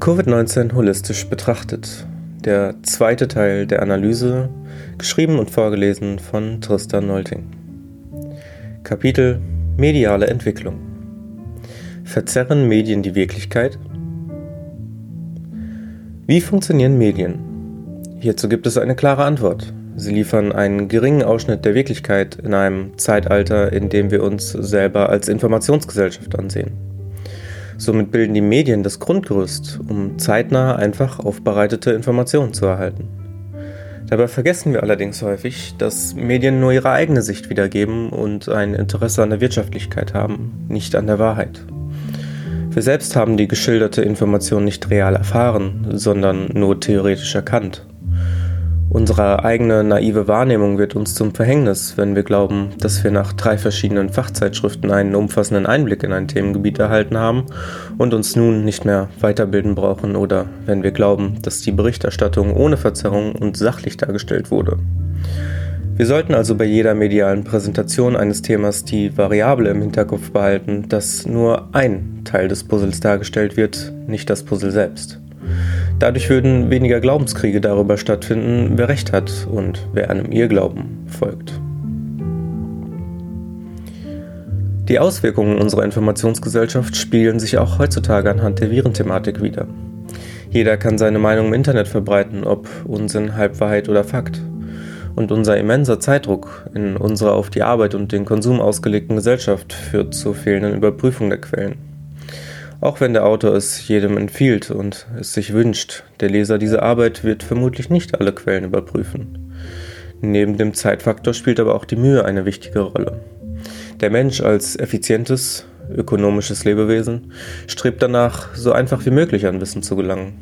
Covid-19 holistisch betrachtet. Der zweite Teil der Analyse, geschrieben und vorgelesen von Tristan Nolting. Kapitel Mediale Entwicklung. Verzerren Medien die Wirklichkeit? Wie funktionieren Medien? Hierzu gibt es eine klare Antwort. Sie liefern einen geringen Ausschnitt der Wirklichkeit in einem Zeitalter, in dem wir uns selber als Informationsgesellschaft ansehen. Somit bilden die Medien das Grundgerüst, um zeitnah einfach aufbereitete Informationen zu erhalten. Dabei vergessen wir allerdings häufig, dass Medien nur ihre eigene Sicht wiedergeben und ein Interesse an der Wirtschaftlichkeit haben, nicht an der Wahrheit. Wir selbst haben die geschilderte Information nicht real erfahren, sondern nur theoretisch erkannt. Unsere eigene naive Wahrnehmung wird uns zum Verhängnis, wenn wir glauben, dass wir nach drei verschiedenen Fachzeitschriften einen umfassenden Einblick in ein Themengebiet erhalten haben und uns nun nicht mehr weiterbilden brauchen oder wenn wir glauben, dass die Berichterstattung ohne Verzerrung und sachlich dargestellt wurde. Wir sollten also bei jeder medialen Präsentation eines Themas die Variable im Hinterkopf behalten, dass nur ein Teil des Puzzles dargestellt wird, nicht das Puzzle selbst. Dadurch würden weniger Glaubenskriege darüber stattfinden, wer recht hat und wer einem Irrglauben folgt. Die Auswirkungen unserer Informationsgesellschaft spiegeln sich auch heutzutage anhand der Virenthematik wider. Jeder kann seine Meinung im Internet verbreiten, ob Unsinn, Halbwahrheit oder Fakt. Und unser immenser Zeitdruck in unserer auf die Arbeit und den Konsum ausgelegten Gesellschaft führt zur fehlenden Überprüfung der Quellen. Auch wenn der Autor es jedem empfiehlt und es sich wünscht, der Leser dieser Arbeit wird vermutlich nicht alle Quellen überprüfen. Neben dem Zeitfaktor spielt aber auch die Mühe eine wichtige Rolle. Der Mensch als effizientes, ökonomisches Lebewesen strebt danach, so einfach wie möglich an Wissen zu gelangen.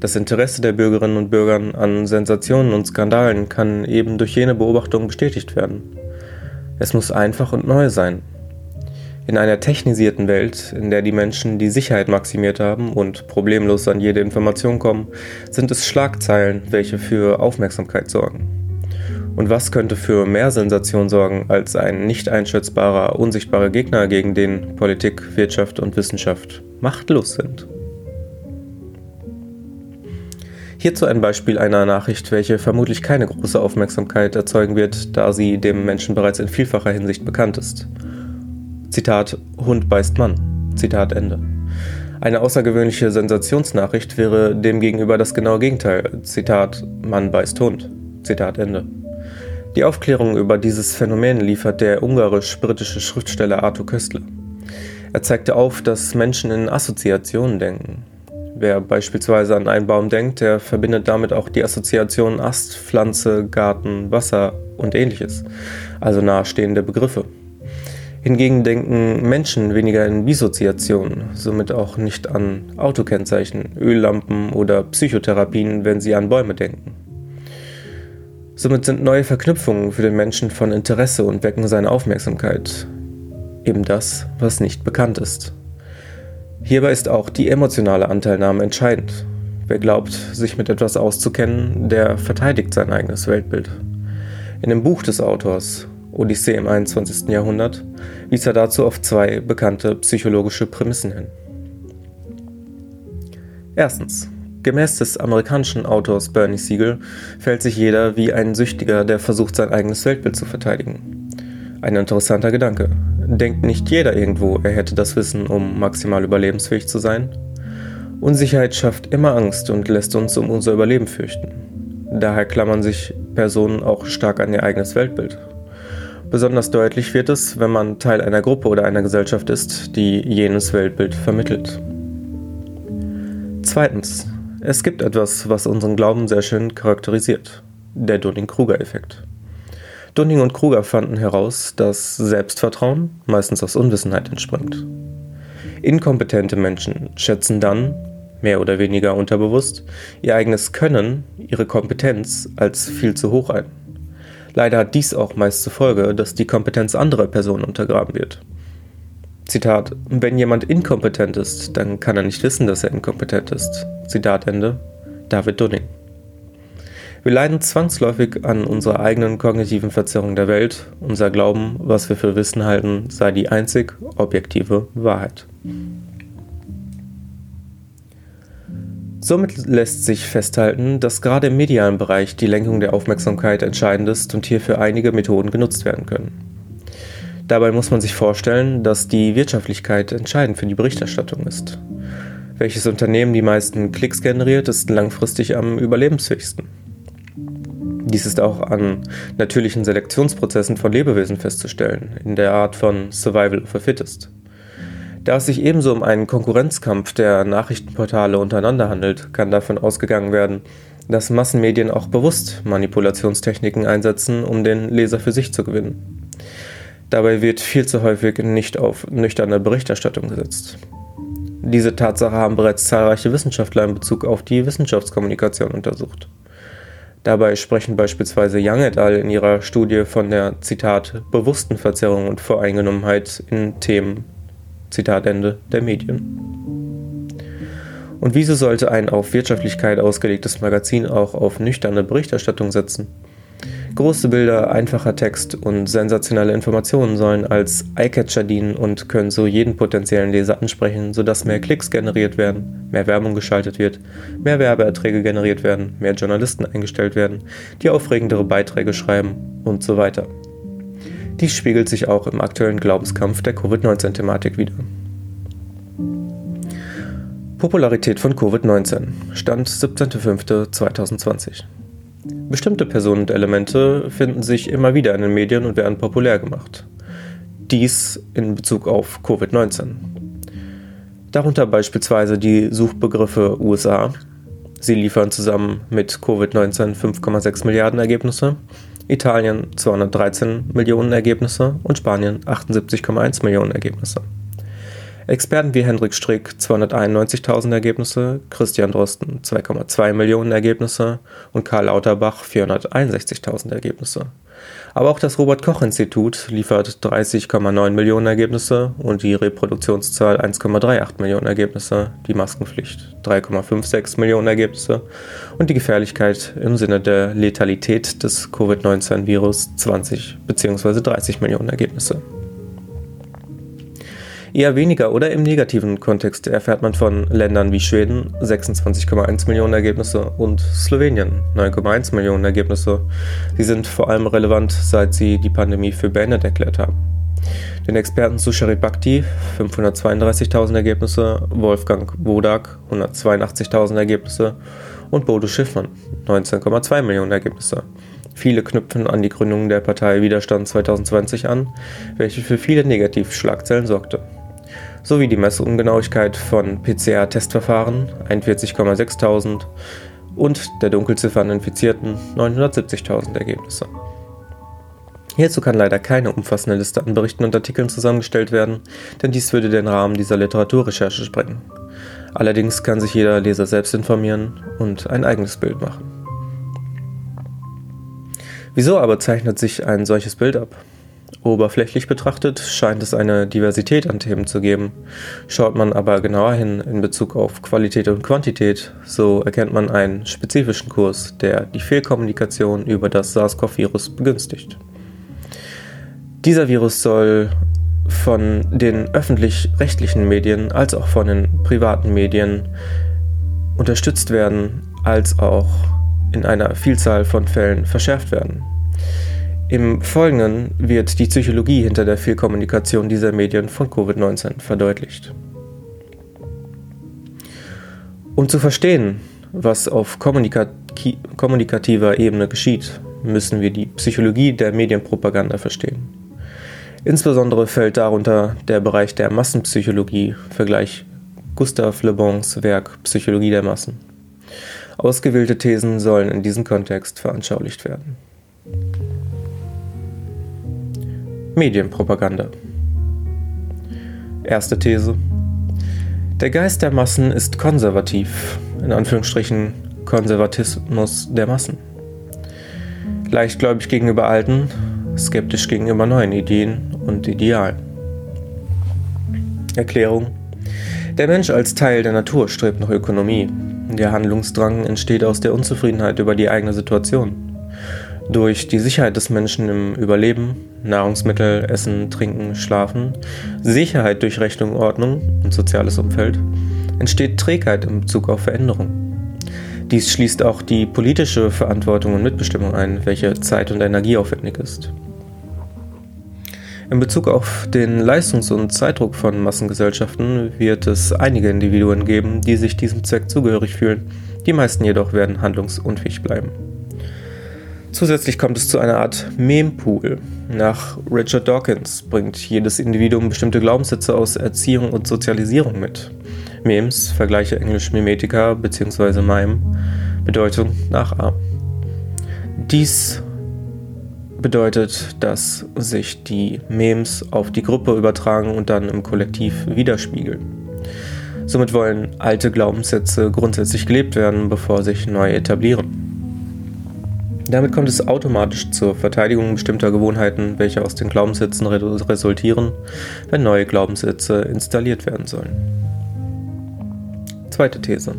Das Interesse der Bürgerinnen und Bürger an Sensationen und Skandalen kann eben durch jene Beobachtung bestätigt werden. Es muss einfach und neu sein, in einer technisierten Welt, in der die Menschen die Sicherheit maximiert haben und problemlos an jede Information kommen, sind es Schlagzeilen, welche für Aufmerksamkeit sorgen. Und was könnte für mehr Sensation sorgen als ein nicht einschätzbarer, unsichtbarer Gegner, gegen den Politik, Wirtschaft und Wissenschaft machtlos sind? Hierzu ein Beispiel einer Nachricht, welche vermutlich keine große Aufmerksamkeit erzeugen wird, da sie dem Menschen bereits in vielfacher Hinsicht bekannt ist. Zitat Hund beißt Mann. Zitat Ende. Eine außergewöhnliche Sensationsnachricht wäre demgegenüber das genaue Gegenteil. Zitat Mann beißt Hund. Zitat Ende. Die Aufklärung über dieses Phänomen liefert der ungarisch-britische Schriftsteller Arthur Köstler. Er zeigte auf, dass Menschen in Assoziationen denken. Wer beispielsweise an einen Baum denkt, der verbindet damit auch die Assoziation Ast, Pflanze, Garten, Wasser und ähnliches, also nahestehende Begriffe. Hingegen denken Menschen weniger in Dissoziation, somit auch nicht an Autokennzeichen, Öllampen oder Psychotherapien, wenn sie an Bäume denken. Somit sind neue Verknüpfungen für den Menschen von Interesse und wecken seine Aufmerksamkeit. Eben das, was nicht bekannt ist. Hierbei ist auch die emotionale Anteilnahme entscheidend. Wer glaubt, sich mit etwas auszukennen, der verteidigt sein eigenes Weltbild. In dem Buch des Autors Odyssee im 21. Jahrhundert, wies er dazu auf zwei bekannte psychologische Prämissen hin. Erstens. Gemäß des amerikanischen Autors Bernie Siegel fällt sich jeder wie ein Süchtiger, der versucht, sein eigenes Weltbild zu verteidigen. Ein interessanter Gedanke. Denkt nicht jeder irgendwo, er hätte das Wissen, um maximal überlebensfähig zu sein? Unsicherheit schafft immer Angst und lässt uns um unser Überleben fürchten. Daher klammern sich Personen auch stark an ihr eigenes Weltbild. Besonders deutlich wird es, wenn man Teil einer Gruppe oder einer Gesellschaft ist, die jenes Weltbild vermittelt. Zweitens. Es gibt etwas, was unseren Glauben sehr schön charakterisiert. Der Dunning-Kruger-Effekt. Dunning und Kruger fanden heraus, dass Selbstvertrauen meistens aus Unwissenheit entspringt. Inkompetente Menschen schätzen dann, mehr oder weniger unterbewusst, ihr eigenes Können, ihre Kompetenz als viel zu hoch ein. Leider hat dies auch meist zur Folge, dass die Kompetenz anderer Personen untergraben wird. Zitat, wenn jemand inkompetent ist, dann kann er nicht wissen, dass er inkompetent ist. Zitat Ende. David Dunning. Wir leiden zwangsläufig an unserer eigenen kognitiven Verzerrung der Welt. Unser Glauben, was wir für Wissen halten, sei die einzig objektive Wahrheit. Somit lässt sich festhalten, dass gerade im medialen Bereich die Lenkung der Aufmerksamkeit entscheidend ist und hierfür einige Methoden genutzt werden können. Dabei muss man sich vorstellen, dass die Wirtschaftlichkeit entscheidend für die Berichterstattung ist. Welches Unternehmen die meisten Klicks generiert, ist langfristig am überlebensfähigsten. Dies ist auch an natürlichen Selektionsprozessen von Lebewesen festzustellen, in der Art von Survival of the Fittest. Da es sich ebenso um einen Konkurrenzkampf der Nachrichtenportale untereinander handelt, kann davon ausgegangen werden, dass Massenmedien auch bewusst Manipulationstechniken einsetzen, um den Leser für sich zu gewinnen. Dabei wird viel zu häufig nicht auf nüchterne Berichterstattung gesetzt. Diese Tatsache haben bereits zahlreiche Wissenschaftler in Bezug auf die Wissenschaftskommunikation untersucht. Dabei sprechen beispielsweise Young et al. in ihrer Studie von der Zitat bewussten Verzerrung und Voreingenommenheit in Themen Zitat Ende der Medien. Und wieso sollte ein auf Wirtschaftlichkeit ausgelegtes Magazin auch auf nüchterne Berichterstattung setzen? Große Bilder, einfacher Text und sensationelle Informationen sollen als Eyecatcher dienen und können so jeden potenziellen Leser ansprechen, sodass mehr Klicks generiert werden, mehr Werbung geschaltet wird, mehr Werbeerträge generiert werden, mehr Journalisten eingestellt werden, die aufregendere Beiträge schreiben und so weiter. Dies spiegelt sich auch im aktuellen Glaubenskampf der Covid-19-Thematik wider. Popularität von Covid-19 Stand 17.05.2020 Bestimmte Personen und Elemente finden sich immer wieder in den Medien und werden populär gemacht. Dies in Bezug auf Covid-19. Darunter beispielsweise die Suchbegriffe USA. Sie liefern zusammen mit Covid-19 5,6 Milliarden Ergebnisse, Italien 213 Millionen Ergebnisse und Spanien 78,1 Millionen Ergebnisse. Experten wie Hendrik Strick 291.000 Ergebnisse, Christian Drosten 2,2 Millionen Ergebnisse und Karl Lauterbach 461.000 Ergebnisse. Aber auch das Robert Koch Institut liefert 30,9 Millionen Ergebnisse und die Reproduktionszahl 1,38 Millionen Ergebnisse, die Maskenpflicht 3,56 Millionen Ergebnisse und die Gefährlichkeit im Sinne der Letalität des Covid-19-Virus 20 bzw. 30 Millionen Ergebnisse. Eher weniger oder im negativen Kontext erfährt man von Ländern wie Schweden 26,1 Millionen Ergebnisse und Slowenien 9,1 Millionen Ergebnisse. Sie sind vor allem relevant, seit sie die Pandemie für beendet erklärt haben. Den Experten Sushari Bhakti 532.000 Ergebnisse, Wolfgang Wodak 182.000 Ergebnisse und Bodo Schiffmann 19,2 Millionen Ergebnisse. Viele knüpfen an die Gründung der Partei Widerstand 2020 an, welche für viele Negativschlagzeilen sorgte sowie die Messungenauigkeit von PCR-Testverfahren 41,6.000 und der Dunkelziffer an Infizierten 970.000 Ergebnisse. Hierzu kann leider keine umfassende Liste an Berichten und Artikeln zusammengestellt werden, denn dies würde den Rahmen dieser Literaturrecherche sprengen. Allerdings kann sich jeder Leser selbst informieren und ein eigenes Bild machen. Wieso aber zeichnet sich ein solches Bild ab? Oberflächlich betrachtet scheint es eine Diversität an Themen zu geben. Schaut man aber genauer hin in Bezug auf Qualität und Quantität, so erkennt man einen spezifischen Kurs, der die Fehlkommunikation über das SARS-CoV-Virus begünstigt. Dieser Virus soll von den öffentlich-rechtlichen Medien als auch von den privaten Medien unterstützt werden, als auch in einer Vielzahl von Fällen verschärft werden. Im Folgenden wird die Psychologie hinter der Fehlkommunikation dieser Medien von Covid-19 verdeutlicht. Um zu verstehen, was auf kommunikativer Ebene geschieht, müssen wir die Psychologie der Medienpropaganda verstehen. Insbesondere fällt darunter der Bereich der Massenpsychologie, Vergleich Gustave Le Bons Werk Psychologie der Massen. Ausgewählte Thesen sollen in diesem Kontext veranschaulicht werden. Medienpropaganda. Erste These. Der Geist der Massen ist konservativ, in Anführungsstrichen Konservatismus der Massen. Leichtgläubig gegenüber alten, skeptisch gegenüber neuen Ideen und Idealen. Erklärung. Der Mensch als Teil der Natur strebt nach Ökonomie. Der Handlungsdrang entsteht aus der Unzufriedenheit über die eigene Situation. Durch die Sicherheit des Menschen im Überleben, Nahrungsmittel, Essen, Trinken, Schlafen, Sicherheit durch Rechnung, Ordnung und soziales Umfeld, entsteht Trägheit in Bezug auf Veränderung. Dies schließt auch die politische Verantwortung und Mitbestimmung ein, welche zeit- und energieaufwendig ist. In Bezug auf den Leistungs- und Zeitdruck von Massengesellschaften wird es einige Individuen geben, die sich diesem Zweck zugehörig fühlen, die meisten jedoch werden handlungsunfähig bleiben. Zusätzlich kommt es zu einer Art Mempool. Nach Richard Dawkins bringt jedes Individuum bestimmte Glaubenssätze aus Erziehung und Sozialisierung mit. Memes, Vergleiche Englisch Mimetica bzw. Mime, Bedeutung nachahmen. Dies bedeutet, dass sich die Memes auf die Gruppe übertragen und dann im Kollektiv widerspiegeln. Somit wollen alte Glaubenssätze grundsätzlich gelebt werden, bevor sich neue etablieren. Damit kommt es automatisch zur Verteidigung bestimmter Gewohnheiten, welche aus den Glaubenssätzen resultieren, wenn neue Glaubenssätze installiert werden sollen. Zweite These.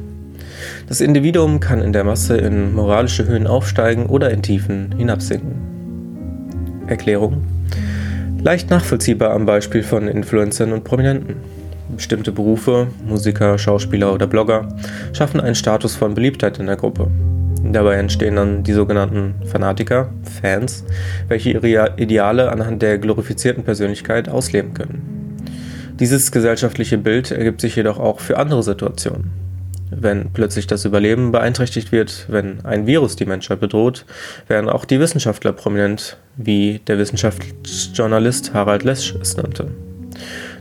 Das Individuum kann in der Masse in moralische Höhen aufsteigen oder in Tiefen hinabsinken. Erklärung. Leicht nachvollziehbar am Beispiel von Influencern und Prominenten. Bestimmte Berufe, Musiker, Schauspieler oder Blogger, schaffen einen Status von Beliebtheit in der Gruppe. Dabei entstehen dann die sogenannten Fanatiker, Fans, welche ihre Ideale anhand der glorifizierten Persönlichkeit ausleben können. Dieses gesellschaftliche Bild ergibt sich jedoch auch für andere Situationen. Wenn plötzlich das Überleben beeinträchtigt wird, wenn ein Virus die Menschheit bedroht, werden auch die Wissenschaftler prominent, wie der Wissenschaftsjournalist Harald Lesch es nannte.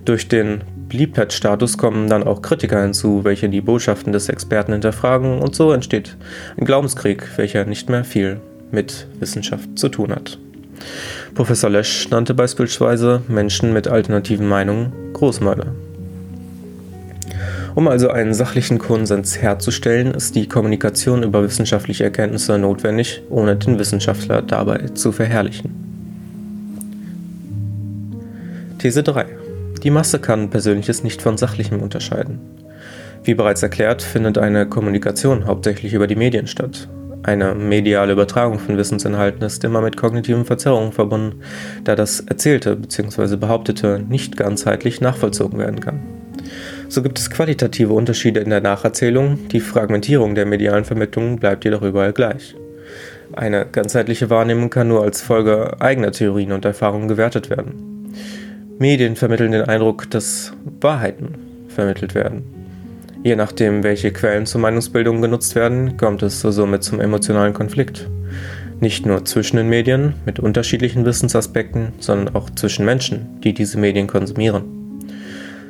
Durch den Beliebtheitsstatus kommen dann auch Kritiker hinzu, welche die Botschaften des Experten hinterfragen und so entsteht ein Glaubenskrieg, welcher nicht mehr viel mit Wissenschaft zu tun hat. Professor Lesch nannte beispielsweise Menschen mit alternativen Meinungen Großmörder. Um also einen sachlichen Konsens herzustellen, ist die Kommunikation über wissenschaftliche Erkenntnisse notwendig, ohne den Wissenschaftler dabei zu verherrlichen. These 3. Die Masse kann Persönliches nicht von Sachlichem unterscheiden. Wie bereits erklärt, findet eine Kommunikation hauptsächlich über die Medien statt. Eine mediale Übertragung von Wissensinhalten ist immer mit kognitiven Verzerrungen verbunden, da das Erzählte bzw. Behauptete nicht ganzheitlich nachvollzogen werden kann. So gibt es qualitative Unterschiede in der Nacherzählung, die Fragmentierung der medialen Vermittlung bleibt jedoch überall gleich. Eine ganzheitliche Wahrnehmung kann nur als Folge eigener Theorien und Erfahrungen gewertet werden. Medien vermitteln den Eindruck, dass Wahrheiten vermittelt werden. Je nachdem, welche Quellen zur Meinungsbildung genutzt werden, kommt es somit zum emotionalen Konflikt. Nicht nur zwischen den Medien mit unterschiedlichen Wissensaspekten, sondern auch zwischen Menschen, die diese Medien konsumieren.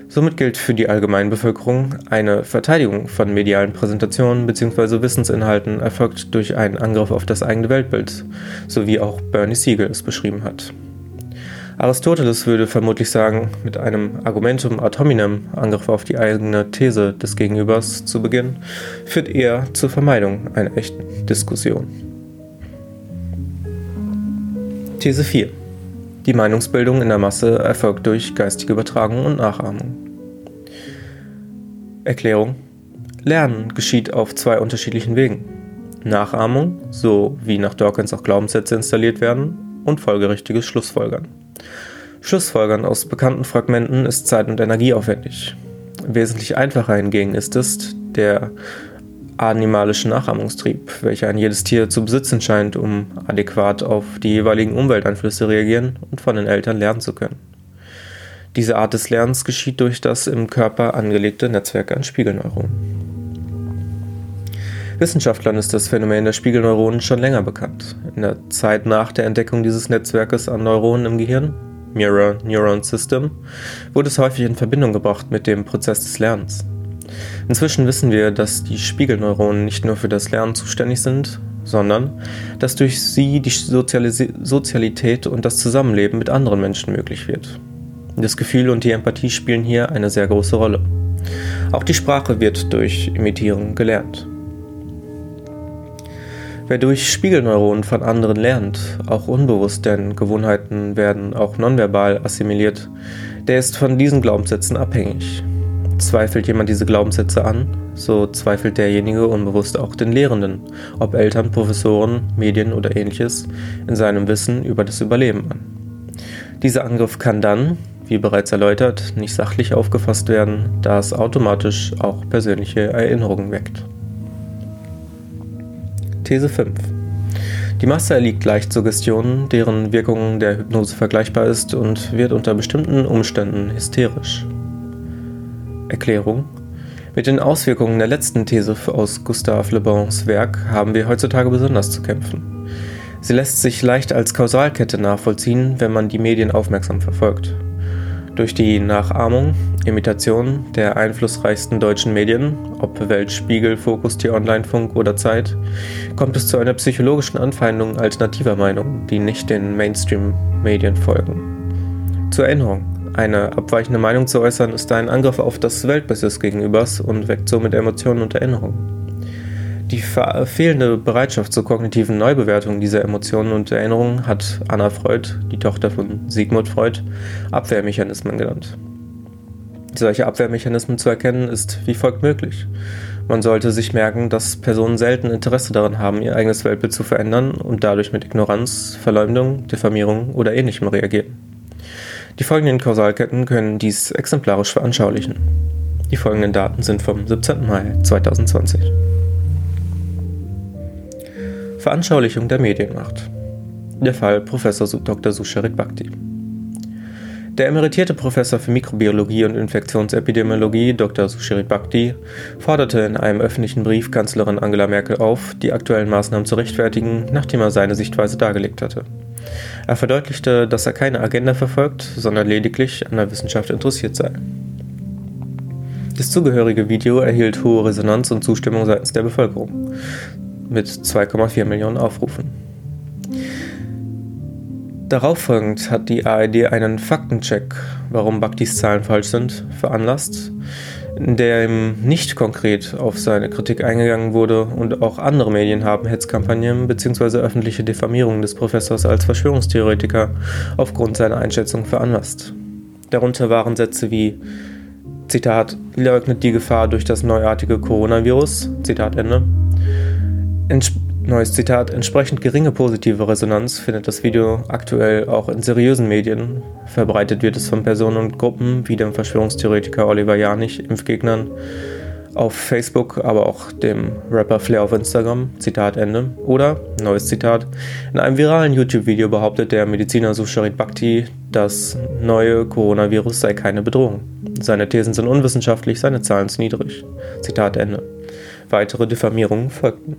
Somit gilt für die Allgemeinbevölkerung, eine Verteidigung von medialen Präsentationen bzw. Wissensinhalten erfolgt durch einen Angriff auf das eigene Weltbild, so wie auch Bernie Siegel es beschrieben hat. Aristoteles würde vermutlich sagen, mit einem Argumentum ad hominem, Angriff auf die eigene These des Gegenübers zu beginnen, führt eher zur Vermeidung einer echten Diskussion. These 4. Die Meinungsbildung in der Masse erfolgt durch geistige Übertragung und Nachahmung. Erklärung. Lernen geschieht auf zwei unterschiedlichen Wegen. Nachahmung, so wie nach Dawkins auch Glaubenssätze installiert werden, und folgerichtiges Schlussfolgern. Schlussfolgern aus bekannten Fragmenten ist zeit- und energieaufwendig. Wesentlich einfacher hingegen ist es, der animalische Nachahmungstrieb, welcher ein jedes Tier zu besitzen scheint, um adäquat auf die jeweiligen Umwelteinflüsse reagieren und von den Eltern lernen zu können. Diese Art des Lernens geschieht durch das im Körper angelegte Netzwerk an Spiegelneuronen. Wissenschaftlern ist das Phänomen der Spiegelneuronen schon länger bekannt. In der Zeit nach der Entdeckung dieses Netzwerkes an Neuronen im Gehirn Mirror Neuron System, wurde es häufig in Verbindung gebracht mit dem Prozess des Lernens. Inzwischen wissen wir, dass die Spiegelneuronen nicht nur für das Lernen zuständig sind, sondern dass durch sie die Sozialis Sozialität und das Zusammenleben mit anderen Menschen möglich wird. Das Gefühl und die Empathie spielen hier eine sehr große Rolle. Auch die Sprache wird durch Imitieren gelernt. Wer durch Spiegelneuronen von anderen lernt, auch unbewusst, denn Gewohnheiten werden auch nonverbal assimiliert, der ist von diesen Glaubenssätzen abhängig. Zweifelt jemand diese Glaubenssätze an, so zweifelt derjenige unbewusst auch den Lehrenden, ob Eltern, Professoren, Medien oder ähnliches, in seinem Wissen über das Überleben an. Dieser Angriff kann dann, wie bereits erläutert, nicht sachlich aufgefasst werden, da es automatisch auch persönliche Erinnerungen weckt. These 5. Die Masse erliegt leicht Suggestionen, deren Wirkung der Hypnose vergleichbar ist und wird unter bestimmten Umständen hysterisch. Erklärung Mit den Auswirkungen der letzten These aus Gustave Le Bons Werk haben wir heutzutage besonders zu kämpfen. Sie lässt sich leicht als Kausalkette nachvollziehen, wenn man die Medien aufmerksam verfolgt. Durch die Nachahmung, Imitation der einflussreichsten deutschen Medien, ob Weltspiegel, Fokus, Tier Online, Funk oder Zeit, kommt es zu einer psychologischen Anfeindung alternativer Meinungen, die nicht den Mainstream-Medien folgen. Zur Erinnerung, eine abweichende Meinung zu äußern ist ein Angriff auf das Weltbild des Gegenübers und weckt somit Emotionen und Erinnerungen. Die fehlende Bereitschaft zur kognitiven Neubewertung dieser Emotionen und Erinnerungen hat Anna Freud, die Tochter von Sigmund Freud, Abwehrmechanismen genannt. Solche Abwehrmechanismen zu erkennen ist wie folgt möglich. Man sollte sich merken, dass Personen selten Interesse daran haben, ihr eigenes Weltbild zu verändern und dadurch mit Ignoranz, Verleumdung, Diffamierung oder ähnlichem reagieren. Die folgenden Kausalketten können dies exemplarisch veranschaulichen. Die folgenden Daten sind vom 17. Mai 2020. Veranschaulichung der Medienmacht. Der Fall Prof. Dr. Susharit Bhakti. Der emeritierte Professor für Mikrobiologie und Infektionsepidemiologie Dr. Susharit Bhakti forderte in einem öffentlichen Brief Kanzlerin Angela Merkel auf, die aktuellen Maßnahmen zu rechtfertigen, nachdem er seine Sichtweise dargelegt hatte. Er verdeutlichte, dass er keine Agenda verfolgt, sondern lediglich an der Wissenschaft interessiert sei. Das zugehörige Video erhielt hohe Resonanz und Zustimmung seitens der Bevölkerung mit 2,4 Millionen Aufrufen. Darauffolgend hat die ARD einen Faktencheck, warum Bhaktis Zahlen falsch sind, veranlasst, in der ihm nicht konkret auf seine Kritik eingegangen wurde und auch andere Medien haben Hetzkampagnen bzw. öffentliche Diffamierungen des Professors als Verschwörungstheoretiker aufgrund seiner Einschätzung veranlasst. Darunter waren Sätze wie Zitat, leugnet die Gefahr durch das neuartige Coronavirus, Zitat Ende, Ents neues Zitat. Entsprechend geringe positive Resonanz findet das Video aktuell auch in seriösen Medien. Verbreitet wird es von Personen und Gruppen wie dem Verschwörungstheoretiker Oliver Janich, Impfgegnern, auf Facebook, aber auch dem Rapper Flair auf Instagram. Zitat Ende. Oder, neues Zitat, in einem viralen YouTube-Video behauptet der Mediziner Susharit Bhakti, das neue Coronavirus sei keine Bedrohung. Seine Thesen sind unwissenschaftlich, seine Zahlen zu niedrig. Zitat Ende. Weitere Diffamierungen folgten.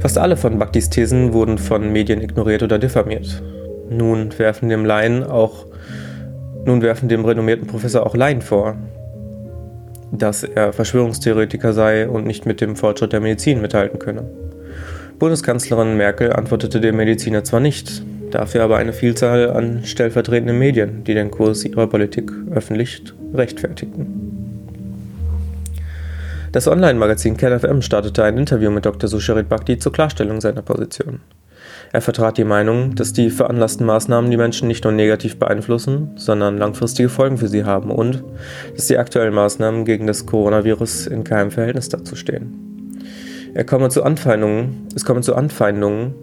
Fast alle von Bhaktis Thesen wurden von Medien ignoriert oder diffamiert. Nun werfen dem Laien auch nun werfen dem renommierten Professor auch Laien vor, dass er Verschwörungstheoretiker sei und nicht mit dem Fortschritt der Medizin mithalten könne. Bundeskanzlerin Merkel antwortete dem Mediziner zwar nicht, dafür aber eine Vielzahl an stellvertretenden Medien, die den Kurs ihrer Politik öffentlich rechtfertigten. Das Online-Magazin KenFM startete ein Interview mit Dr. Susharit Bhakti zur Klarstellung seiner Position. Er vertrat die Meinung, dass die veranlassten Maßnahmen die Menschen nicht nur negativ beeinflussen, sondern langfristige Folgen für sie haben und dass die aktuellen Maßnahmen gegen das Coronavirus in keinem Verhältnis dazu stehen. Er komme zu Anfeindungen, es komme zu Anfeindungen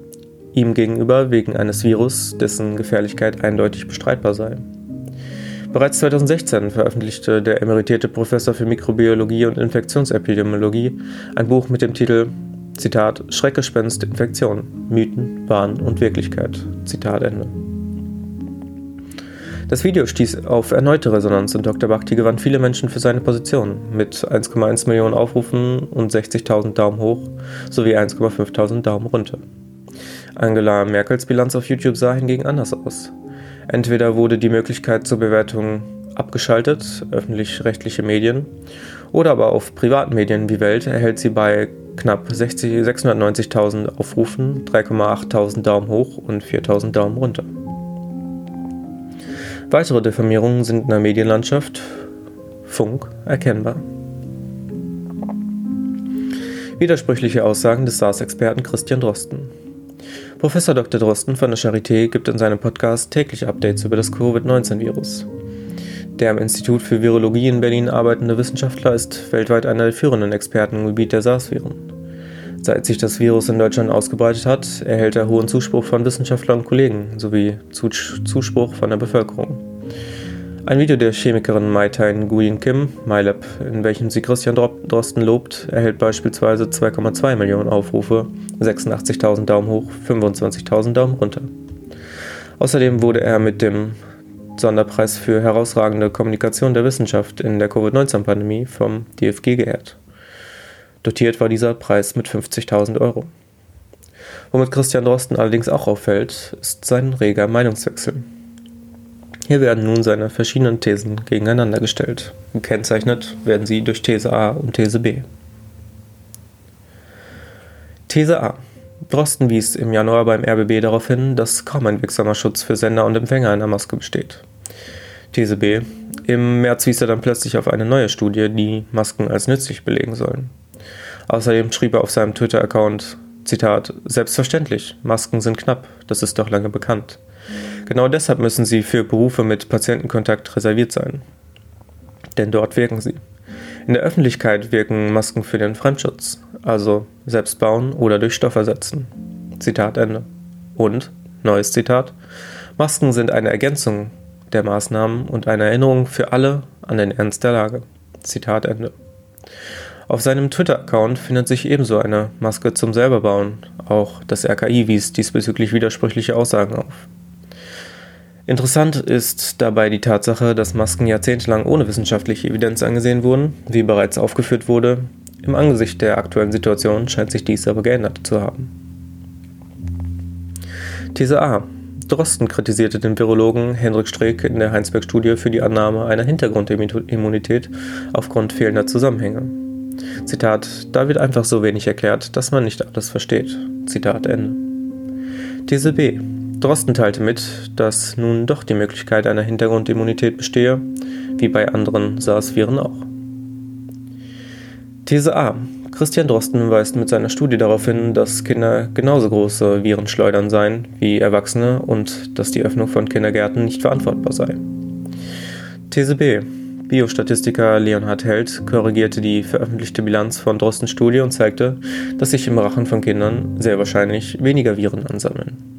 ihm gegenüber wegen eines Virus, dessen Gefährlichkeit eindeutig bestreitbar sei. Bereits 2016 veröffentlichte der emeritierte Professor für Mikrobiologie und Infektionsepidemiologie ein Buch mit dem Titel Zitat Schreckgespenst Infektion Mythen, Wahn und Wirklichkeit. Zitat Ende. Das Video stieß auf erneute Resonanz und Dr. Bhakti gewann viele Menschen für seine Position mit 1,1 Millionen Aufrufen und 60.000 Daumen hoch sowie 1,5.000 Daumen runter. Angela Merkels Bilanz auf YouTube sah hingegen anders aus. Entweder wurde die Möglichkeit zur Bewertung abgeschaltet, öffentlich-rechtliche Medien, oder aber auf privaten Medien wie Welt erhält sie bei knapp 690.000 Aufrufen 3,8.000 Daumen hoch und 4.000 Daumen runter. Weitere Diffamierungen sind in der Medienlandschaft Funk erkennbar. Widersprüchliche Aussagen des SARS-Experten Christian Drosten. Professor Dr. Drosten von der Charité gibt in seinem Podcast tägliche Updates über das Covid-19-Virus. Der am Institut für Virologie in Berlin arbeitende Wissenschaftler ist weltweit einer der führenden Experten im Gebiet der SARS-Viren. Seit sich das Virus in Deutschland ausgebreitet hat, erhält er hohen Zuspruch von Wissenschaftlern und Kollegen sowie Zuspruch von der Bevölkerung. Ein Video der Chemikerin Maitai Nguyen Kim, MyLab, in welchem sie Christian Drosten lobt, erhält beispielsweise 2,2 Millionen Aufrufe, 86.000 Daumen hoch, 25.000 Daumen runter. Außerdem wurde er mit dem Sonderpreis für herausragende Kommunikation der Wissenschaft in der Covid-19-Pandemie vom DFG geehrt. Dotiert war dieser Preis mit 50.000 Euro. Womit Christian Drosten allerdings auch auffällt, ist sein reger Meinungswechsel. Hier werden nun seine verschiedenen Thesen gegeneinander gestellt. Gekennzeichnet werden sie durch These A und These B. These A. Drosten wies im Januar beim RBB darauf hin, dass kaum ein wirksamer Schutz für Sender und Empfänger einer Maske besteht. These B. Im März wies er dann plötzlich auf eine neue Studie, die Masken als nützlich belegen sollen. Außerdem schrieb er auf seinem Twitter-Account, Zitat, Selbstverständlich, Masken sind knapp, das ist doch lange bekannt. Genau deshalb müssen sie für Berufe mit Patientenkontakt reserviert sein. Denn dort wirken sie. In der Öffentlichkeit wirken Masken für den Fremdschutz, also selbst bauen oder durch Stoff ersetzen. Zitat Ende. Und, neues Zitat, Masken sind eine Ergänzung der Maßnahmen und eine Erinnerung für alle an den Ernst der Lage. Zitat Ende. Auf seinem Twitter-Account findet sich ebenso eine Maske zum selberbauen. Auch das RKI wies diesbezüglich widersprüchliche Aussagen auf. Interessant ist dabei die Tatsache, dass Masken jahrzehntelang ohne wissenschaftliche Evidenz angesehen wurden, wie bereits aufgeführt wurde. Im Angesicht der aktuellen Situation scheint sich dies aber geändert zu haben. These A. Drosten kritisierte den Virologen Hendrik Streeck in der Heinsberg-Studie für die Annahme einer Hintergrundimmunität aufgrund fehlender Zusammenhänge. Zitat, da wird einfach so wenig erklärt, dass man nicht alles versteht. Zitat Ende. These B. Drosten teilte mit, dass nun doch die Möglichkeit einer Hintergrundimmunität bestehe, wie bei anderen SARS-Viren auch. These A. Christian Drosten weist mit seiner Studie darauf hin, dass Kinder genauso große Virenschleudern seien wie Erwachsene und dass die Öffnung von Kindergärten nicht verantwortbar sei. These B. Biostatistiker Leonhard Held korrigierte die veröffentlichte Bilanz von Drostens Studie und zeigte, dass sich im Rachen von Kindern sehr wahrscheinlich weniger Viren ansammeln.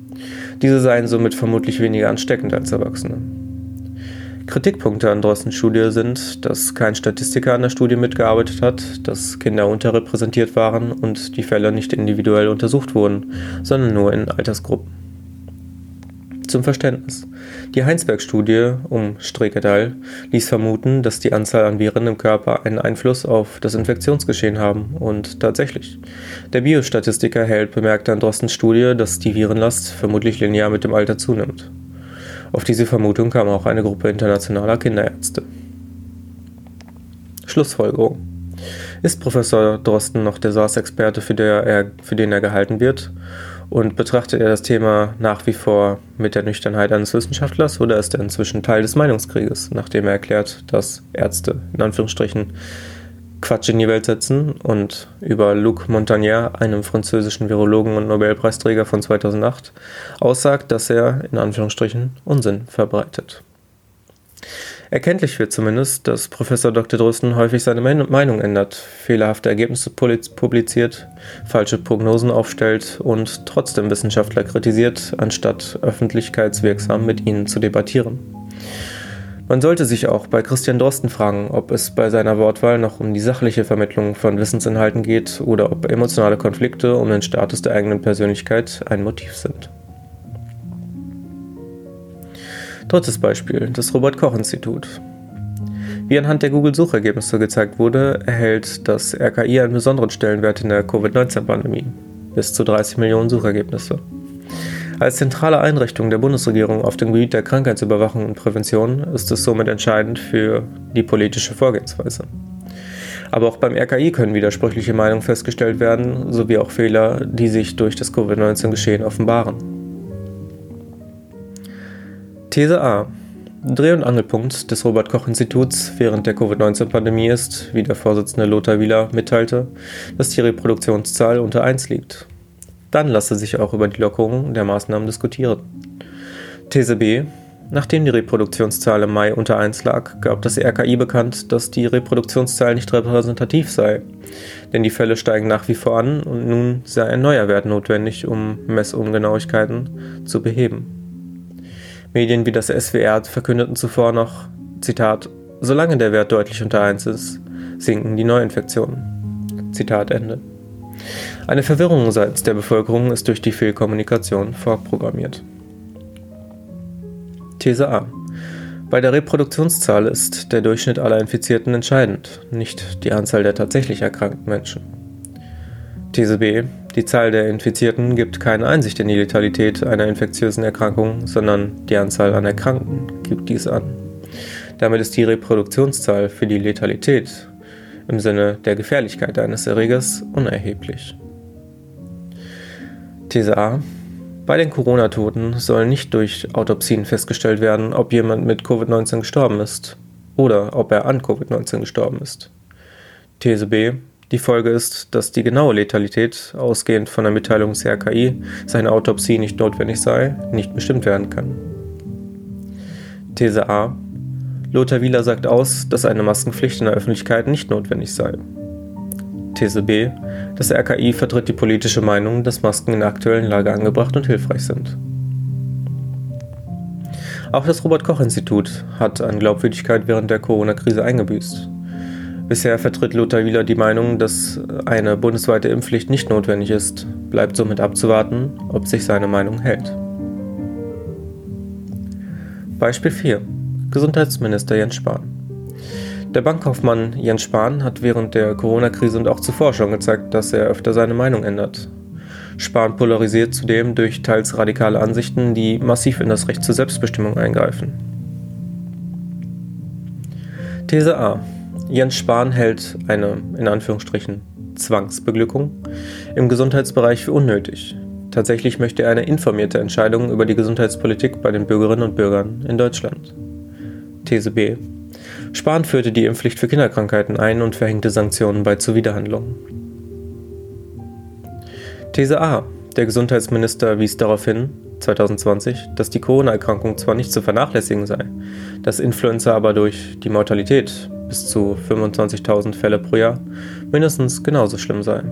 Diese seien somit vermutlich weniger ansteckend als Erwachsene. Kritikpunkte an Drostens Studie sind, dass kein Statistiker an der Studie mitgearbeitet hat, dass Kinder unterrepräsentiert waren und die Fälle nicht individuell untersucht wurden, sondern nur in Altersgruppen. Zum Verständnis. Die Heinsberg-Studie um Streeck ließ vermuten, dass die Anzahl an Viren im Körper einen Einfluss auf das Infektionsgeschehen haben und tatsächlich. Der Biostatistiker Held bemerkte an Drostens Studie, dass die Virenlast vermutlich linear mit dem Alter zunimmt. Auf diese Vermutung kam auch eine Gruppe internationaler Kinderärzte. Schlussfolgerung. Ist Professor Drosten noch der SARS-Experte, für, für den er gehalten wird? Und betrachtet er das Thema nach wie vor mit der Nüchternheit eines Wissenschaftlers oder ist er inzwischen Teil des Meinungskrieges, nachdem er erklärt, dass Ärzte in Anführungsstrichen Quatsch in die Welt setzen und über Luc Montagnier, einem französischen Virologen und Nobelpreisträger von 2008, aussagt, dass er in Anführungsstrichen Unsinn verbreitet. Erkenntlich wird zumindest, dass Professor Dr. Drosten häufig seine Meinung ändert, fehlerhafte Ergebnisse publiziert, falsche Prognosen aufstellt und trotzdem Wissenschaftler kritisiert, anstatt öffentlichkeitswirksam mit ihnen zu debattieren. Man sollte sich auch bei Christian Drosten fragen, ob es bei seiner Wortwahl noch um die sachliche Vermittlung von Wissensinhalten geht oder ob emotionale Konflikte um den Status der eigenen Persönlichkeit ein Motiv sind. Drittes Beispiel, das Robert-Koch-Institut. Wie anhand der Google-Suchergebnisse gezeigt wurde, erhält das RKI einen besonderen Stellenwert in der Covid-19-Pandemie. Bis zu 30 Millionen Suchergebnisse. Als zentrale Einrichtung der Bundesregierung auf dem Gebiet der Krankheitsüberwachung und Prävention ist es somit entscheidend für die politische Vorgehensweise. Aber auch beim RKI können widersprüchliche Meinungen festgestellt werden, sowie auch Fehler, die sich durch das Covid-19-Geschehen offenbaren. These A. Dreh- und Angelpunkt des Robert-Koch-Instituts während der Covid-19-Pandemie ist, wie der Vorsitzende Lothar Wieler mitteilte, dass die Reproduktionszahl unter 1 liegt. Dann lasse sich auch über die Lockerung der Maßnahmen diskutieren. These B. Nachdem die Reproduktionszahl im Mai unter 1 lag, gab das RKI bekannt, dass die Reproduktionszahl nicht repräsentativ sei. Denn die Fälle steigen nach wie vor an und nun sei ein neuer Wert notwendig, um Messungenauigkeiten zu beheben. Medien wie das SWR verkündeten zuvor noch, Zitat, solange der Wert deutlich unter 1 ist, sinken die Neuinfektionen. Zitat Ende. Eine Verwirrung seitens der Bevölkerung ist durch die Fehlkommunikation vorprogrammiert. These A. Bei der Reproduktionszahl ist der Durchschnitt aller Infizierten entscheidend, nicht die Anzahl der tatsächlich erkrankten Menschen. These B. Die Zahl der Infizierten gibt keine Einsicht in die Letalität einer infektiösen Erkrankung, sondern die Anzahl an Erkrankten gibt dies an. Damit ist die Reproduktionszahl für die Letalität im Sinne der Gefährlichkeit eines Erregers unerheblich. These A. Bei den Corona-Toten soll nicht durch Autopsien festgestellt werden, ob jemand mit Covid-19 gestorben ist oder ob er an Covid-19 gestorben ist. These B. Die Folge ist, dass die genaue Letalität, ausgehend von der Mitteilung des RKI, seine Autopsie nicht notwendig sei, nicht bestimmt werden kann. These A. Lothar Wieler sagt aus, dass eine Maskenpflicht in der Öffentlichkeit nicht notwendig sei. These B. Das RKI vertritt die politische Meinung, dass Masken in der aktuellen Lage angebracht und hilfreich sind. Auch das Robert Koch Institut hat an Glaubwürdigkeit während der Corona-Krise eingebüßt. Bisher vertritt Lothar Wieler die Meinung, dass eine bundesweite Impfpflicht nicht notwendig ist, bleibt somit abzuwarten, ob sich seine Meinung hält. Beispiel 4. Gesundheitsminister Jens Spahn. Der Bankkaufmann Jens Spahn hat während der Corona-Krise und auch zuvor schon gezeigt, dass er öfter seine Meinung ändert. Spahn polarisiert zudem durch teils radikale Ansichten, die massiv in das Recht zur Selbstbestimmung eingreifen. These A. Jens Spahn hält eine, in Anführungsstrichen, Zwangsbeglückung im Gesundheitsbereich für unnötig. Tatsächlich möchte er eine informierte Entscheidung über die Gesundheitspolitik bei den Bürgerinnen und Bürgern in Deutschland. These B. Spahn führte die Impfpflicht für Kinderkrankheiten ein und verhängte Sanktionen bei Zuwiderhandlungen. These A. Der Gesundheitsminister wies darauf hin, 2020, dass die Corona-Erkrankung zwar nicht zu vernachlässigen sei, dass Influenza aber durch die Mortalität bis zu 25.000 Fälle pro Jahr mindestens genauso schlimm sei.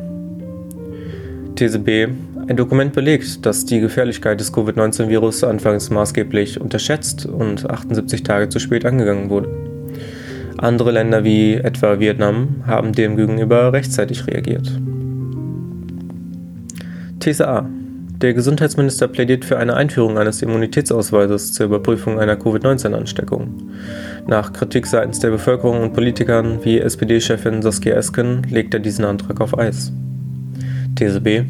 These B. Ein Dokument belegt, dass die Gefährlichkeit des Covid-19-Virus anfangs maßgeblich unterschätzt und 78 Tage zu spät angegangen wurde. Andere Länder wie etwa Vietnam haben demgegenüber rechtzeitig reagiert. These A. Der Gesundheitsminister plädiert für eine Einführung eines Immunitätsausweises zur Überprüfung einer Covid-19-Ansteckung. Nach Kritik seitens der Bevölkerung und Politikern wie SPD-Chefin Saskia Esken legt er diesen Antrag auf Eis. These B.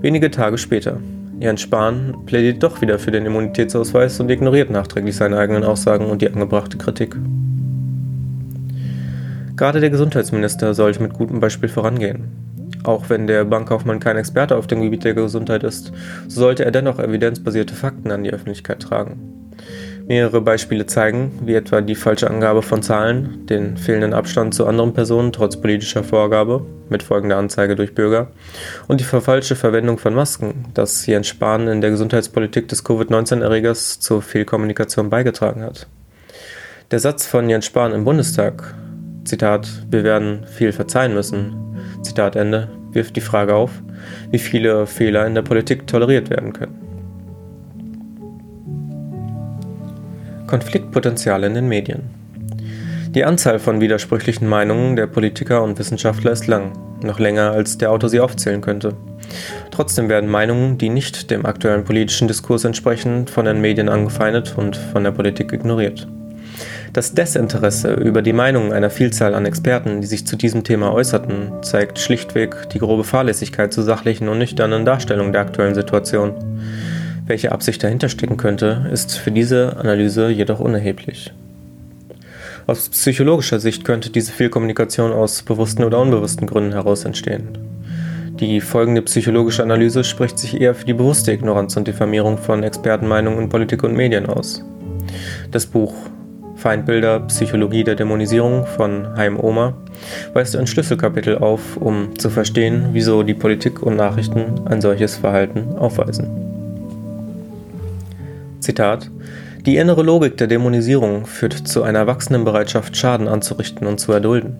Wenige Tage später. Jens Spahn plädiert doch wieder für den Immunitätsausweis und ignoriert nachträglich seine eigenen Aussagen und die angebrachte Kritik. Gerade der Gesundheitsminister sollte mit gutem Beispiel vorangehen. Auch wenn der Bankkaufmann kein Experte auf dem Gebiet der Gesundheit ist, so sollte er dennoch evidenzbasierte Fakten an die Öffentlichkeit tragen. Mehrere Beispiele zeigen, wie etwa die falsche Angabe von Zahlen, den fehlenden Abstand zu anderen Personen trotz politischer Vorgabe mit folgender Anzeige durch Bürger und die verfalschte Verwendung von Masken, dass Jens Spahn in der Gesundheitspolitik des Covid-19-Erregers zur Fehlkommunikation beigetragen hat. Der Satz von Jens Spahn im Bundestag, Zitat, wir werden viel verzeihen müssen, Zitat Ende, wirft die Frage auf, wie viele Fehler in der Politik toleriert werden können. Konfliktpotenzial in den Medien. Die Anzahl von widersprüchlichen Meinungen der Politiker und Wissenschaftler ist lang, noch länger als der Autor sie aufzählen könnte. Trotzdem werden Meinungen, die nicht dem aktuellen politischen Diskurs entsprechen, von den Medien angefeindet und von der Politik ignoriert. Das Desinteresse über die Meinungen einer Vielzahl an Experten, die sich zu diesem Thema äußerten, zeigt schlichtweg die grobe Fahrlässigkeit zur sachlichen und nüchternen Darstellung der aktuellen Situation. Welche Absicht dahinter stecken könnte, ist für diese Analyse jedoch unerheblich. Aus psychologischer Sicht könnte diese Fehlkommunikation aus bewussten oder unbewussten Gründen heraus entstehen. Die folgende psychologische Analyse spricht sich eher für die bewusste Ignoranz und Diffamierung von Expertenmeinungen in Politik und Medien aus. Das Buch Feindbilder Psychologie der Dämonisierung von Heim Omer weist ein Schlüsselkapitel auf, um zu verstehen, wieso die Politik und Nachrichten ein solches Verhalten aufweisen. Zitat Die innere Logik der Dämonisierung führt zu einer wachsenden Bereitschaft, Schaden anzurichten und zu erdulden.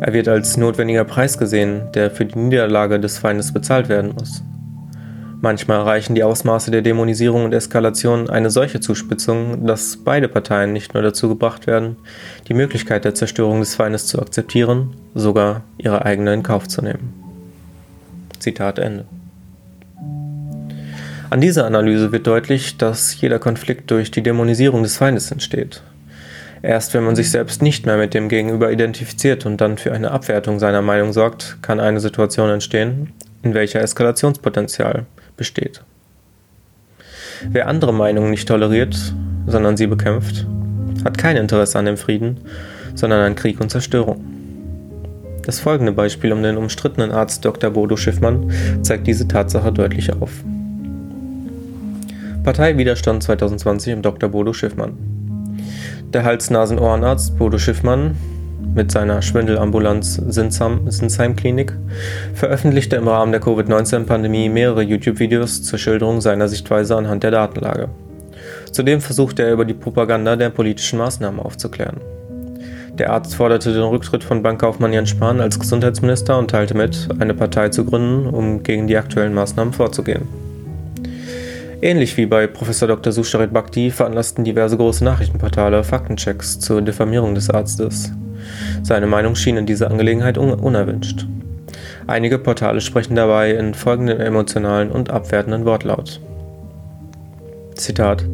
Er wird als notwendiger Preis gesehen, der für die Niederlage des Feindes bezahlt werden muss. Manchmal erreichen die Ausmaße der Dämonisierung und Eskalation eine solche Zuspitzung, dass beide Parteien nicht nur dazu gebracht werden, die Möglichkeit der Zerstörung des Feindes zu akzeptieren, sogar ihre eigene in Kauf zu nehmen. Zitat Ende. An dieser Analyse wird deutlich, dass jeder Konflikt durch die Dämonisierung des Feindes entsteht. Erst wenn man sich selbst nicht mehr mit dem Gegenüber identifiziert und dann für eine Abwertung seiner Meinung sorgt, kann eine Situation entstehen, in welcher Eskalationspotenzial besteht. Wer andere Meinungen nicht toleriert, sondern sie bekämpft, hat kein Interesse an dem Frieden, sondern an Krieg und Zerstörung. Das folgende Beispiel um den umstrittenen Arzt Dr. Bodo Schiffmann zeigt diese Tatsache deutlich auf. Parteiwiderstand 2020 im Dr. Bodo Schiffmann. Der Hals-Nasen-Ohrenarzt Bodo Schiffmann mit seiner Schwindelambulanz Sinsheim Klinik veröffentlichte im Rahmen der Covid-19-Pandemie mehrere YouTube-Videos zur Schilderung seiner Sichtweise anhand der Datenlage. Zudem versuchte er über die Propaganda der politischen Maßnahmen aufzuklären. Der Arzt forderte den Rücktritt von Bankkaufmann Jens Spahn als Gesundheitsminister und teilte mit, eine Partei zu gründen, um gegen die aktuellen Maßnahmen vorzugehen. Ähnlich wie bei Prof. Dr. Susharit Bhakti veranlassten diverse große Nachrichtenportale Faktenchecks zur Diffamierung des Arztes. Seine Meinung schien in dieser Angelegenheit un unerwünscht. Einige Portale sprechen dabei in folgendem emotionalen und abwertenden Wortlaut. Zitat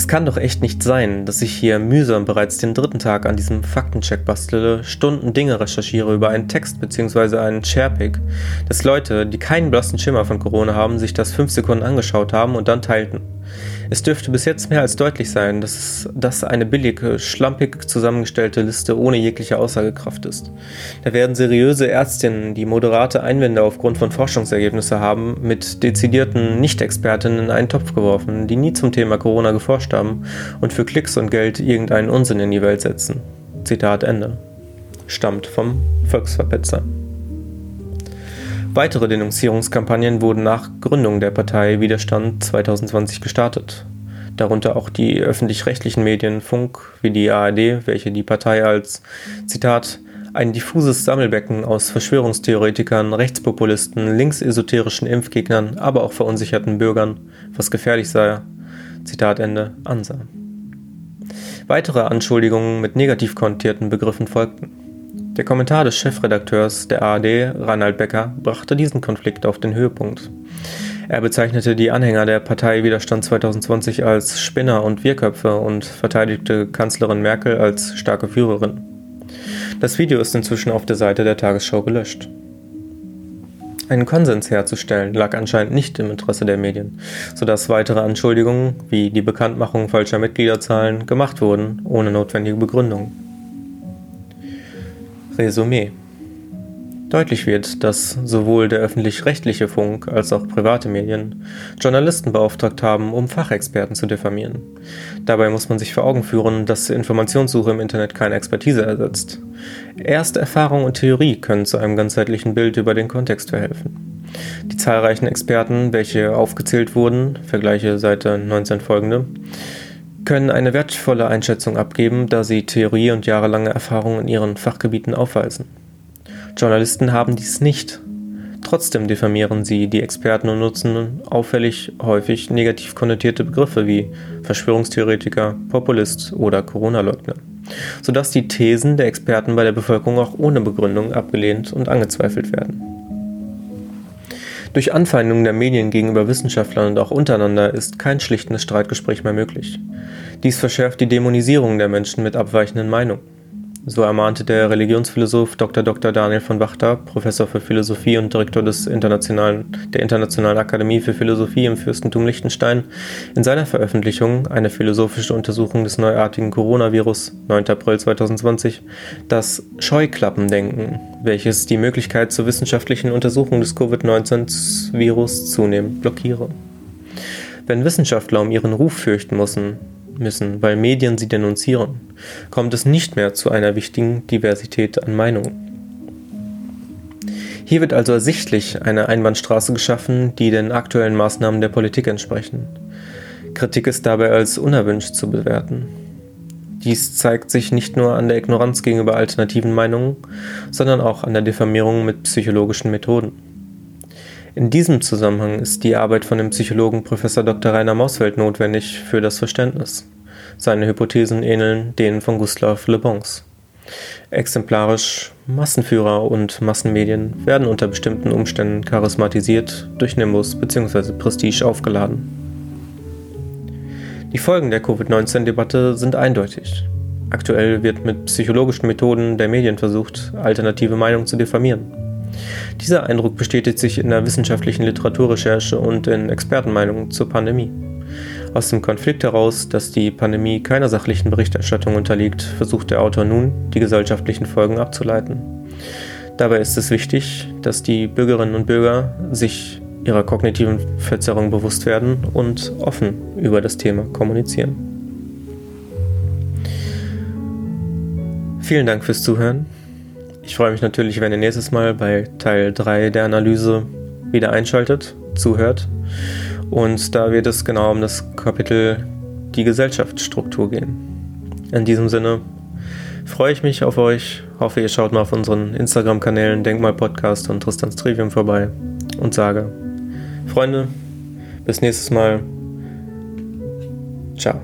es kann doch echt nicht sein, dass ich hier mühsam bereits den dritten Tag an diesem Faktencheck bastele, Stunden Dinge recherchiere über einen Text bzw. einen Sharepick, dass Leute, die keinen blassen Schimmer von Corona haben, sich das fünf Sekunden angeschaut haben und dann teilten. Es dürfte bis jetzt mehr als deutlich sein, dass das eine billige, schlampig zusammengestellte Liste ohne jegliche Aussagekraft ist. Da werden seriöse Ärztinnen, die moderate Einwände aufgrund von Forschungsergebnissen haben, mit dezidierten Nicht-Expertinnen in einen Topf geworfen, die nie zum Thema Corona geforscht haben und für Klicks und Geld irgendeinen Unsinn in die Welt setzen. Zitat Ende. Stammt vom Volksverpetzer. Weitere Denunzierungskampagnen wurden nach Gründung der Partei Widerstand 2020 gestartet, darunter auch die öffentlich-rechtlichen Medien Funk wie die ARD, welche die Partei als Zitat ein diffuses Sammelbecken aus Verschwörungstheoretikern, Rechtspopulisten, linksesoterischen Impfgegnern, aber auch verunsicherten Bürgern, was gefährlich sei, Zitat Ende, ansah. Weitere Anschuldigungen mit negativ kontierten Begriffen folgten. Der Kommentar des Chefredakteurs der ARD, Reinhard Becker, brachte diesen Konflikt auf den Höhepunkt. Er bezeichnete die Anhänger der Partei Widerstand 2020 als Spinner und Wirrköpfe und verteidigte Kanzlerin Merkel als starke Führerin. Das Video ist inzwischen auf der Seite der Tagesschau gelöscht. Einen Konsens herzustellen lag anscheinend nicht im Interesse der Medien, sodass weitere Anschuldigungen wie die Bekanntmachung falscher Mitgliederzahlen gemacht wurden, ohne notwendige Begründung. Resümee Deutlich wird, dass sowohl der öffentlich-rechtliche Funk als auch private Medien Journalisten beauftragt haben, um Fachexperten zu diffamieren. Dabei muss man sich vor Augen führen, dass Informationssuche im Internet keine Expertise ersetzt. Erst Erfahrung und Theorie können zu einem ganzheitlichen Bild über den Kontext verhelfen. Die zahlreichen Experten, welche aufgezählt wurden, vergleiche Seite 19 folgende, können eine wertvolle Einschätzung abgeben, da sie Theorie und jahrelange Erfahrung in ihren Fachgebieten aufweisen. Journalisten haben dies nicht. Trotzdem diffamieren sie die Experten und nutzen auffällig häufig negativ konnotierte Begriffe wie Verschwörungstheoretiker, Populist oder Corona-Leugner, sodass die Thesen der Experten bei der Bevölkerung auch ohne Begründung abgelehnt und angezweifelt werden. Durch Anfeindungen der Medien gegenüber Wissenschaftlern und auch untereinander ist kein schlichtendes Streitgespräch mehr möglich. Dies verschärft die Dämonisierung der Menschen mit abweichenden Meinungen. So ermahnte der Religionsphilosoph Dr. Dr. Daniel von Wachter, Professor für Philosophie und Direktor des Internationalen, der Internationalen Akademie für Philosophie im Fürstentum Liechtenstein, in seiner Veröffentlichung Eine philosophische Untersuchung des neuartigen Coronavirus 9. April 2020 das Scheuklappendenken, welches die Möglichkeit zur wissenschaftlichen Untersuchung des Covid-19-Virus zunehmend blockiere. Wenn Wissenschaftler um ihren Ruf fürchten müssen, müssen, weil Medien sie denunzieren, kommt es nicht mehr zu einer wichtigen Diversität an Meinungen. Hier wird also ersichtlich eine Einbahnstraße geschaffen, die den aktuellen Maßnahmen der Politik entsprechen. Kritik ist dabei als unerwünscht zu bewerten. Dies zeigt sich nicht nur an der Ignoranz gegenüber alternativen Meinungen, sondern auch an der Diffamierung mit psychologischen Methoden. In diesem Zusammenhang ist die Arbeit von dem Psychologen Prof. Dr. Rainer Mausfeld notwendig für das Verständnis. Seine Hypothesen ähneln denen von Gustave Le Bons. Exemplarisch Massenführer und Massenmedien werden unter bestimmten Umständen charismatisiert, durch Nimbus bzw. Prestige aufgeladen. Die Folgen der Covid-19-Debatte sind eindeutig. Aktuell wird mit psychologischen Methoden der Medien versucht, alternative Meinungen zu diffamieren. Dieser Eindruck bestätigt sich in der wissenschaftlichen Literaturrecherche und in Expertenmeinungen zur Pandemie. Aus dem Konflikt heraus, dass die Pandemie keiner sachlichen Berichterstattung unterliegt, versucht der Autor nun, die gesellschaftlichen Folgen abzuleiten. Dabei ist es wichtig, dass die Bürgerinnen und Bürger sich ihrer kognitiven Verzerrung bewusst werden und offen über das Thema kommunizieren. Vielen Dank fürs Zuhören. Ich freue mich natürlich, wenn ihr nächstes Mal bei Teil 3 der Analyse wieder einschaltet, zuhört. Und da wird es genau um das Kapitel die Gesellschaftsstruktur gehen. In diesem Sinne freue ich mich auf euch, hoffe ihr schaut mal auf unseren Instagram-Kanälen Denkmal Podcast und Tristans Trivium vorbei und sage, Freunde, bis nächstes Mal. Ciao.